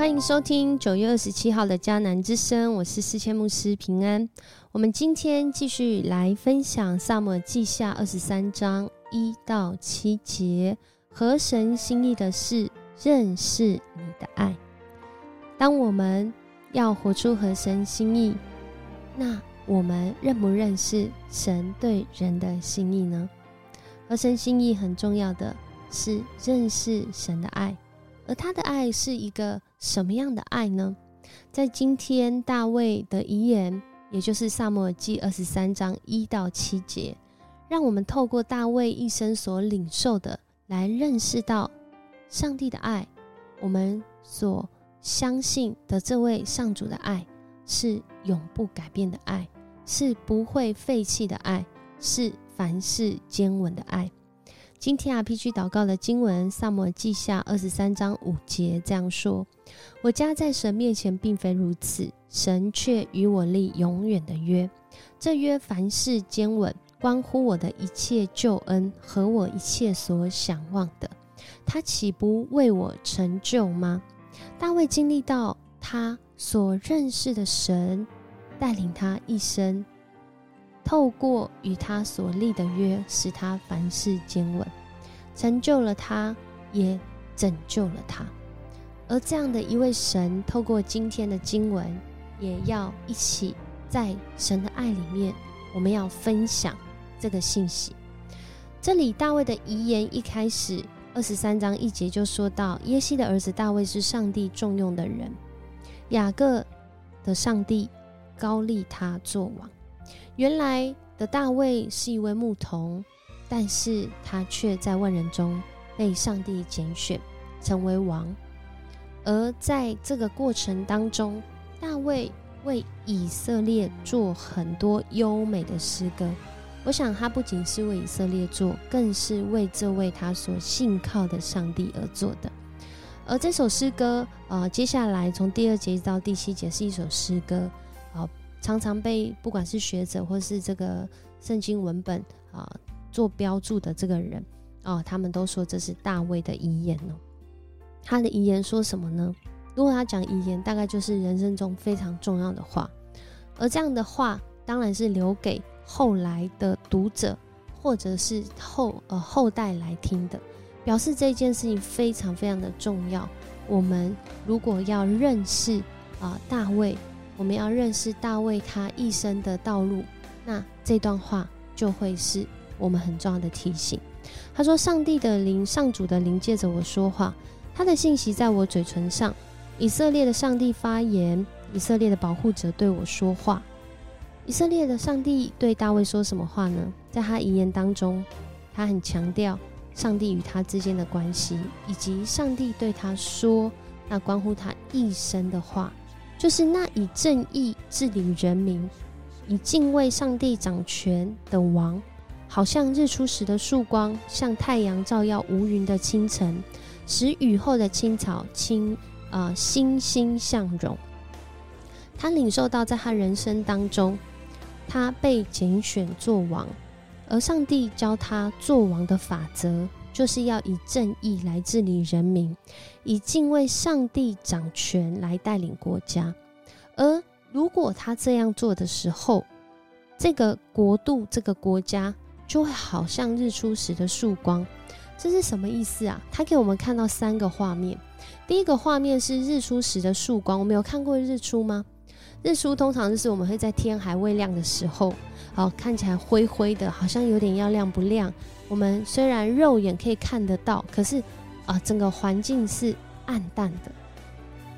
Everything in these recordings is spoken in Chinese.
欢迎收听九月二十七号的迦南之声，我是四千牧师平安。我们今天继续来分享萨姆记下二十三章一到七节，合神心意的是认识你的爱。当我们要活出合神心意，那我们认不认识神对人的心意呢？合神心意很重要的是认识神的爱。而他的爱是一个什么样的爱呢？在今天大卫的遗言，也就是萨摩尔记二十三章一到七节，让我们透过大卫一生所领受的，来认识到上帝的爱。我们所相信的这位上主的爱，是永不改变的爱，是不会废弃的爱，是凡事坚稳的爱。今天 RPG 祷告的经文，萨摩记下二十三章五节这样说：“我家在神面前并非如此，神却与我立永远的约。这约凡事坚稳，关乎我的一切救恩和我一切所想望的，他岂不为我成就吗？”大卫经历到他所认识的神带领他一生。透过与他所立的约，使他凡事坚稳，成就了他，也拯救了他。而这样的一位神，透过今天的经文，也要一起在神的爱里面，我们要分享这个信息。这里大卫的遗言一开始二十三章一节就说到：耶西的儿子大卫是上帝重用的人，雅各的上帝高利他做王。原来的大卫是一位牧童，但是他却在万人中被上帝拣选成为王。而在这个过程当中，大卫为以色列做很多优美的诗歌。我想他不仅是为以色列做，更是为这位他所信靠的上帝而做的。而这首诗歌，呃，接下来从第二节到第七节是一首诗歌，常常被不管是学者或是这个圣经文本啊做标注的这个人哦，他们都说这是大卫的遗言哦。他的遗言说什么呢？如果他讲遗言，大概就是人生中非常重要的话，而这样的话当然是留给后来的读者或者是后呃后代来听的，表示这件事情非常非常的重要。我们如果要认识啊大卫。我们要认识大卫他一生的道路，那这段话就会是我们很重要的提醒。他说：“上帝的灵，上主的灵借着我说话，他的信息在我嘴唇上。以色列的上帝发言，以色列的保护者对我说话。以色列的上帝对大卫说什么话呢？在他遗言当中，他很强调上帝与他之间的关系，以及上帝对他说那关乎他一生的话。”就是那以正义治理人民、以敬畏上帝掌权的王，好像日出时的曙光，像太阳照耀无云的清晨，使雨后的青草青啊欣欣向荣。他领受到在他人生当中，他被拣选做王，而上帝教他做王的法则。就是要以正义来治理人民，以敬畏上帝掌权来带领国家。而如果他这样做的时候，这个国度、这个国家就会好像日出时的曙光。这是什么意思啊？他给我们看到三个画面。第一个画面是日出时的曙光。我们有看过日出吗？日出通常就是我们会在天还未亮的时候，好看起来灰灰的，好像有点要亮不亮。我们虽然肉眼可以看得到，可是啊，整个环境是暗淡的。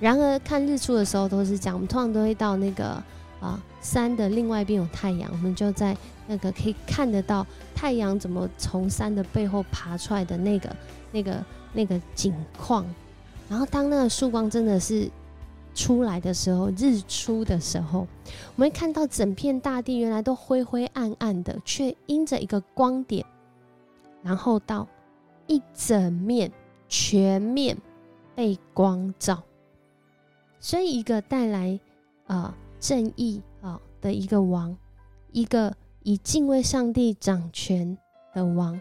然而看日出的时候都是这样，我们通常都会到那个啊山的另外一边有太阳，我们就在那个可以看得到太阳怎么从山的背后爬出来的那个那个那个景况。然后当那个曙光真的是出来的时候，日出的时候，我们会看到整片大地原来都灰灰暗暗的，却因着一个光点。然后到一整面全面被光照，所以一个带来啊正义啊的一个王，一个以敬畏上帝掌权的王，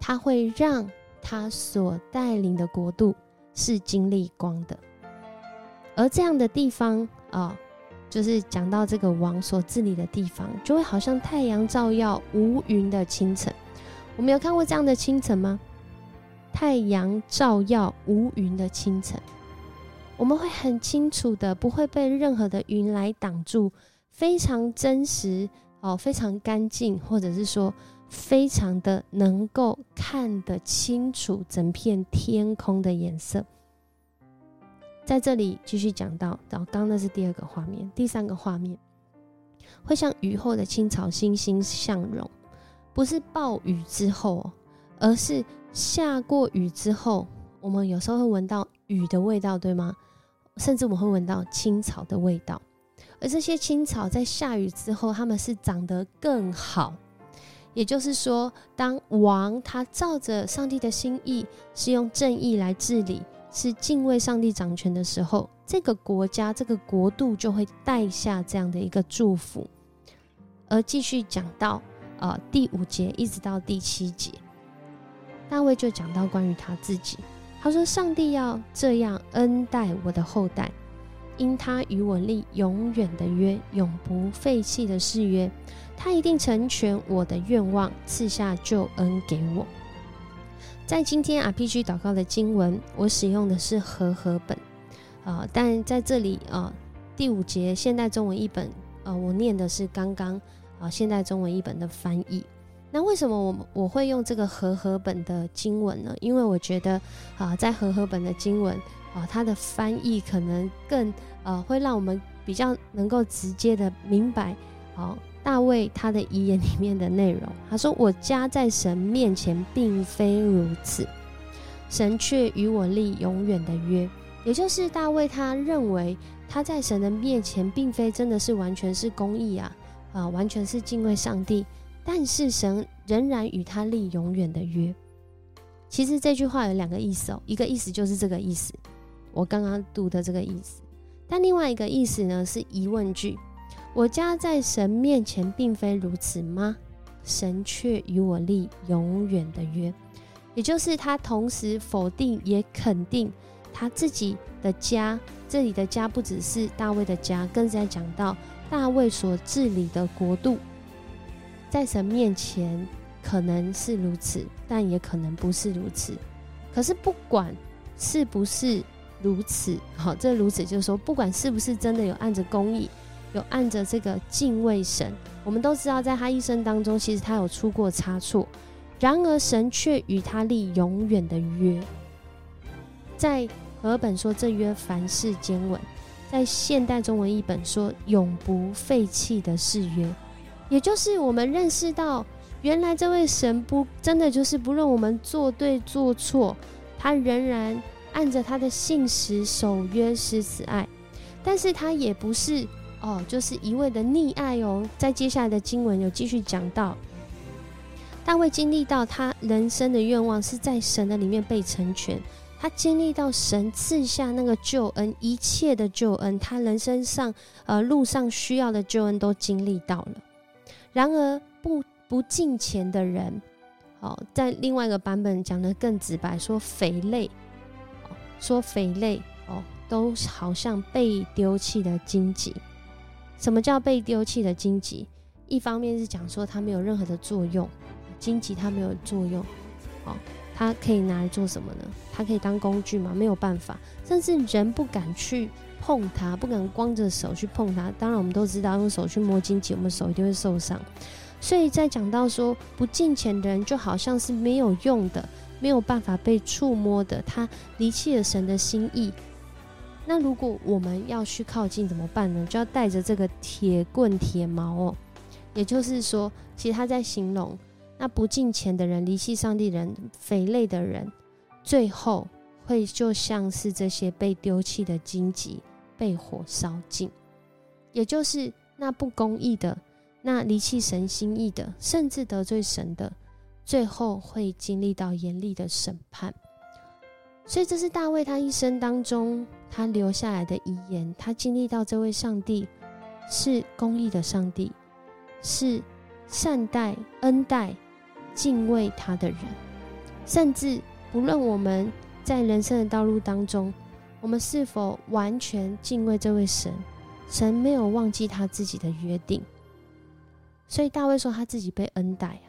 他会让他所带领的国度是经历光的。而这样的地方啊，就是讲到这个王所治理的地方，就会好像太阳照耀无云的清晨。我们有看过这样的清晨吗？太阳照耀无云的清晨，我们会很清楚的，不会被任何的云来挡住，非常真实哦，非常干净，或者是说非常的能够看得清楚整片天空的颜色。在这里继续讲到，刚刚那是第二个画面，第三个画面会像雨后的青草，欣欣向荣，不是暴雨之后，而是下过雨之后，我们有时候会闻到雨的味道，对吗？甚至我们会闻到青草的味道，而这些青草在下雨之后，它们是长得更好。也就是说，当王他照着上帝的心意，是用正义来治理。是敬畏上帝掌权的时候，这个国家、这个国度就会带下这样的一个祝福。而继续讲到，呃，第五节一直到第七节，大卫就讲到关于他自己，他说：“上帝要这样恩待我的后代，因他与我立永远的约，永不废弃的誓约，他一定成全我的愿望，赐下救恩给我。”在今天 RPG 祷告的经文，我使用的是和合本，啊，但在这里啊，第五节现代中文译本，呃，我念的是刚刚啊现代中文译本的翻译。那为什么我我会用这个和合本的经文呢？因为我觉得啊，在和合本的经文啊，它的翻译可能更呃，会让我们比较能够直接的明白，啊。大卫他的遗言里面的内容，他说：“我家在神面前并非如此，神却与我立永远的约。”也就是大卫他认为他在神的面前并非真的是完全是公义啊啊，完全是敬畏上帝，但是神仍然与他立永远的约。其实这句话有两个意思哦，一个意思就是这个意思，我刚刚读的这个意思，但另外一个意思呢是疑问句。我家在神面前并非如此吗？神却与我立永远的约，也就是他同时否定也肯定他自己的家。这里的家不只是大卫的家，更是在讲到大卫所治理的国度，在神面前可能是如此，但也可能不是如此。可是不管是不是如此，好，这如此就是说，不管是不是真的有按着公义。有按着这个敬畏神，我们都知道，在他一生当中，其实他有出过差错，然而神却与他立永远的约。在和本说这约凡事坚稳，在现代中文译本说永不废弃的誓约，也就是我们认识到，原来这位神不真的就是不论我们做对做错，他仍然按着他的信实守约施慈爱，但是他也不是。哦，就是一味的溺爱哦。在接下来的经文有继续讲到，大卫经历到他人生的愿望是在神的里面被成全，他经历到神赐下那个救恩，一切的救恩，他人生上呃路上需要的救恩都经历到了。然而不不敬虔的人，哦，在另外一个版本讲的更直白，说肥类，说肥类哦，都好像被丢弃的荆棘。什么叫被丢弃的荆棘？一方面是讲说它没有任何的作用，荆棘它没有作用，哦，它可以拿来做什么呢？它可以当工具吗？没有办法，甚至人不敢去碰它，不敢光着手去碰它。当然，我们都知道用手去摸金钱，我们手一定会受伤。所以在讲到说不进钱的人，就好像是没有用的，没有办法被触摸的，他离弃了神的心意。那如果我们要去靠近怎么办呢？就要带着这个铁棍、铁矛哦。也就是说，其实他在形容那不敬虔的人、离弃上帝人、肥累的人，最后会就像是这些被丢弃的荆棘被火烧尽。也就是那不公义的、那离弃神心意的，甚至得罪神的，最后会经历到严厉的审判。所以，这是大卫他一生当中他留下来的遗言。他经历到这位上帝是公义的上帝，是善待、恩待、敬畏他的人。甚至不论我们在人生的道路当中，我们是否完全敬畏这位神？神没有忘记他自己的约定，所以大卫说他自己被恩待啊。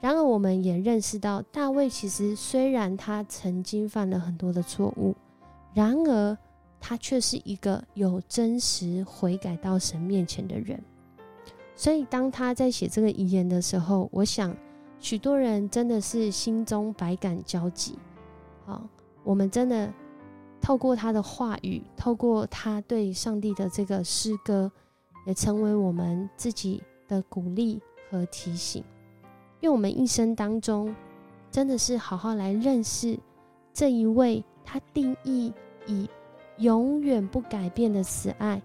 然而，我们也认识到，大卫其实虽然他曾经犯了很多的错误，然而他却是一个有真实悔改到神面前的人。所以，当他在写这个遗言的时候，我想许多人真的是心中百感交集。好，我们真的。透过他的话语，透过他对上帝的这个诗歌，也成为我们自己的鼓励和提醒。愿我们一生当中，真的是好好来认识这一位他定义以永远不改变的慈爱，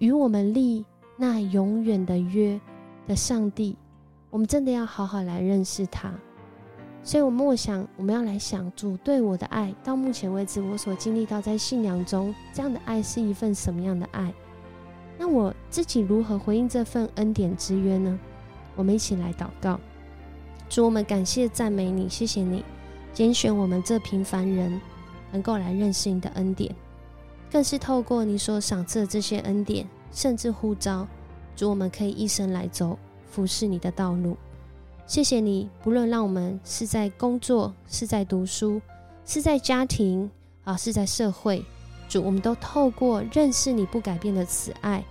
与我们立那永远的约的上帝。我们真的要好好来认识他。所以，我默想，我们要来想主对我的爱。到目前为止，我所经历到在信仰中这样的爱是一份什么样的爱？那我自己如何回应这份恩典之约呢？我们一起来祷告。主，我们感谢赞美你，谢谢你拣选我们这平凡人，能够来认识你的恩典，更是透过你所赏赐的这些恩典，甚至呼召主，我们可以一生来走服侍你的道路。谢谢你，不论让我们是在工作、是在读书、是在家庭啊，是在社会，主，我们都透过认识你不改变的慈爱，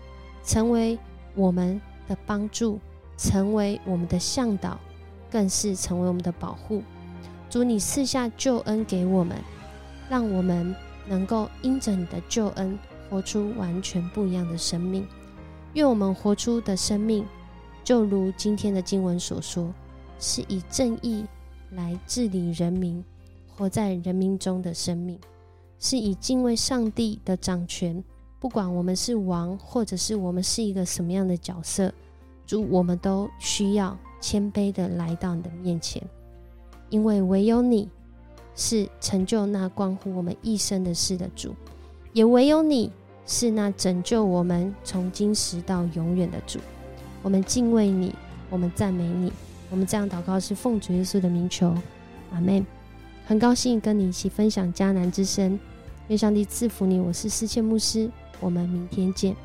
成为我们的帮助，成为我们的向导，更是成为我们的保护。主，你赐下救恩给我们，让我们能够因着你的救恩，活出完全不一样的生命。愿我们活出的生命，就如今天的经文所说。是以正义来治理人民，活在人民中的生命，是以敬畏上帝的掌权。不管我们是王，或者是我们是一个什么样的角色，主，我们都需要谦卑的来到你的面前，因为唯有你是成就那关乎我们一生的事的主，也唯有你是那拯救我们从今时到永远的主。我们敬畏你，我们赞美你。我们这样祷告是奉主耶稣的名求，阿门。很高兴跟你一起分享迦南之声，愿上帝赐福你。我是思谦牧师，我们明天见。